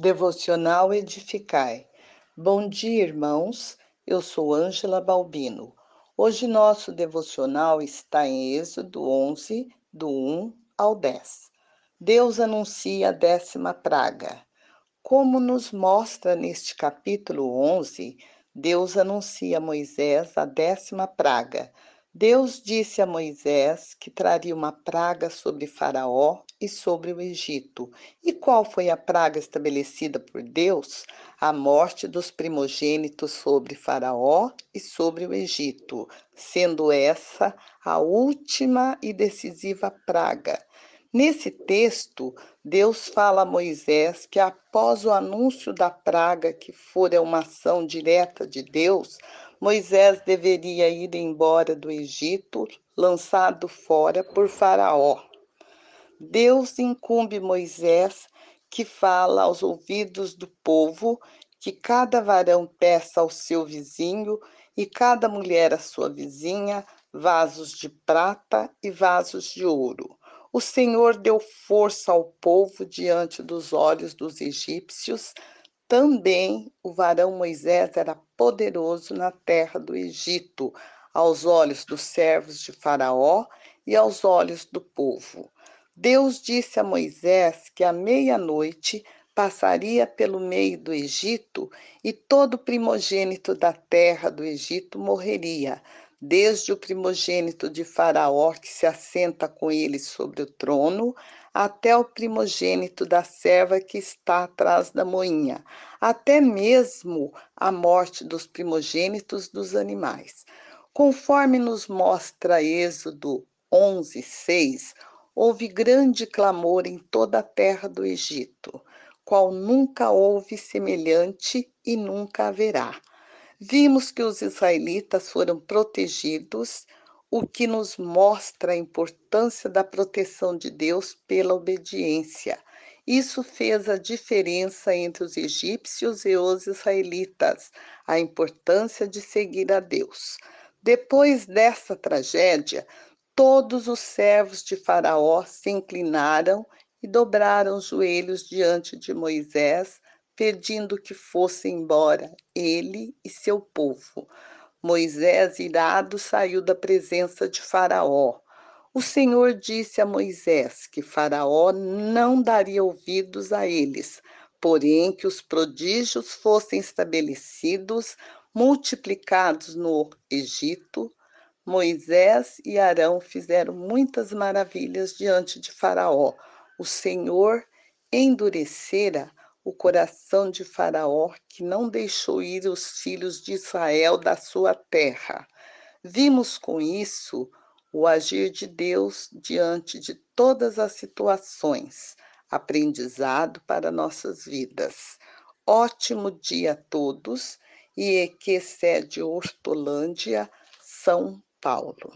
Devocional Edificai. Bom dia, irmãos. Eu sou Ângela Balbino. Hoje nosso devocional está em Êxodo 11, do 1 ao 10. Deus anuncia a décima praga. Como nos mostra neste capítulo 11, Deus anuncia a Moisés a décima praga, Deus disse a Moisés que traria uma praga sobre Faraó e sobre o Egito. E qual foi a praga estabelecida por Deus? A morte dos primogênitos sobre Faraó e sobre o Egito, sendo essa a última e decisiva praga. Nesse texto, Deus fala a Moisés que após o anúncio da praga, que fora uma ação direta de Deus, Moisés deveria ir embora do Egito, lançado fora por Faraó. Deus incumbe Moisés, que fala aos ouvidos do povo, que cada varão peça ao seu vizinho e cada mulher à sua vizinha vasos de prata e vasos de ouro. O Senhor deu força ao povo diante dos olhos dos egípcios, também o varão Moisés era poderoso na terra do Egito, aos olhos dos servos de Faraó e aos olhos do povo. Deus disse a Moisés que à meia-noite passaria pelo meio do Egito e todo primogênito da terra do Egito morreria, desde o primogênito de Faraó que se assenta com ele sobre o trono, até o primogênito da serva que está atrás da moinha, até mesmo a morte dos primogênitos dos animais. Conforme nos mostra Êxodo 11, 6, houve grande clamor em toda a terra do Egito, qual nunca houve semelhante e nunca haverá. Vimos que os israelitas foram protegidos, o que nos mostra a importância da proteção de Deus pela obediência. Isso fez a diferença entre os egípcios e os israelitas, a importância de seguir a Deus. Depois dessa tragédia, todos os servos de Faraó se inclinaram e dobraram os joelhos diante de Moisés, pedindo que fosse embora ele e seu povo. Moisés, irado, saiu da presença de Faraó. O Senhor disse a Moisés que Faraó não daria ouvidos a eles, porém que os prodígios fossem estabelecidos, multiplicados no Egito. Moisés e Arão fizeram muitas maravilhas diante de Faraó. O Senhor endurecera o coração de Faraó, que não deixou ir os filhos de Israel da sua terra. Vimos com isso o agir de Deus diante de todas as situações, aprendizado para nossas vidas. Ótimo dia a todos e que excede Hortolândia, São Paulo.